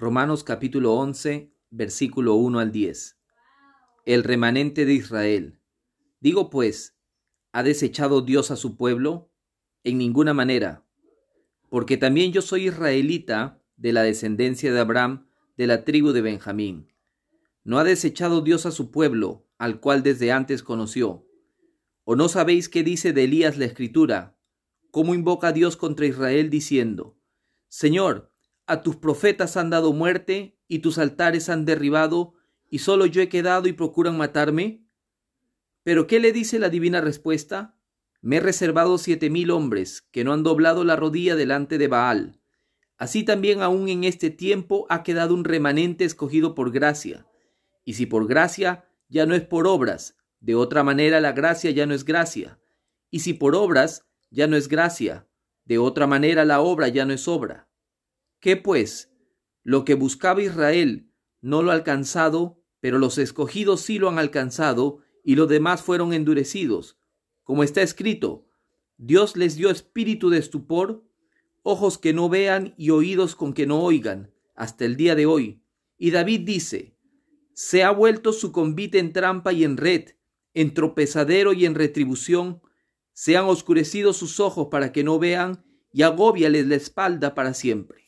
Romanos capítulo 11, versículo 1 al 10. El remanente de Israel. Digo pues, ¿ha desechado Dios a su pueblo? En ninguna manera, porque también yo soy israelita de la descendencia de Abraham, de la tribu de Benjamín. ¿No ha desechado Dios a su pueblo, al cual desde antes conoció? ¿O no sabéis qué dice de Elías la escritura? ¿Cómo invoca Dios contra Israel diciendo, Señor, a tus profetas han dado muerte y tus altares han derribado y solo yo he quedado y procuran matarme? Pero ¿qué le dice la divina respuesta? Me he reservado siete mil hombres que no han doblado la rodilla delante de Baal. Así también aún en este tiempo ha quedado un remanente escogido por gracia. Y si por gracia, ya no es por obras, de otra manera la gracia ya no es gracia. Y si por obras, ya no es gracia, de otra manera la obra ya no es obra. ¿Qué pues? Lo que buscaba Israel no lo ha alcanzado, pero los escogidos sí lo han alcanzado, y los demás fueron endurecidos. Como está escrito, Dios les dio espíritu de estupor, ojos que no vean y oídos con que no oigan, hasta el día de hoy. Y David dice, se ha vuelto su convite en trampa y en red, en tropezadero y en retribución, se han oscurecido sus ojos para que no vean, y agóbiales la espalda para siempre.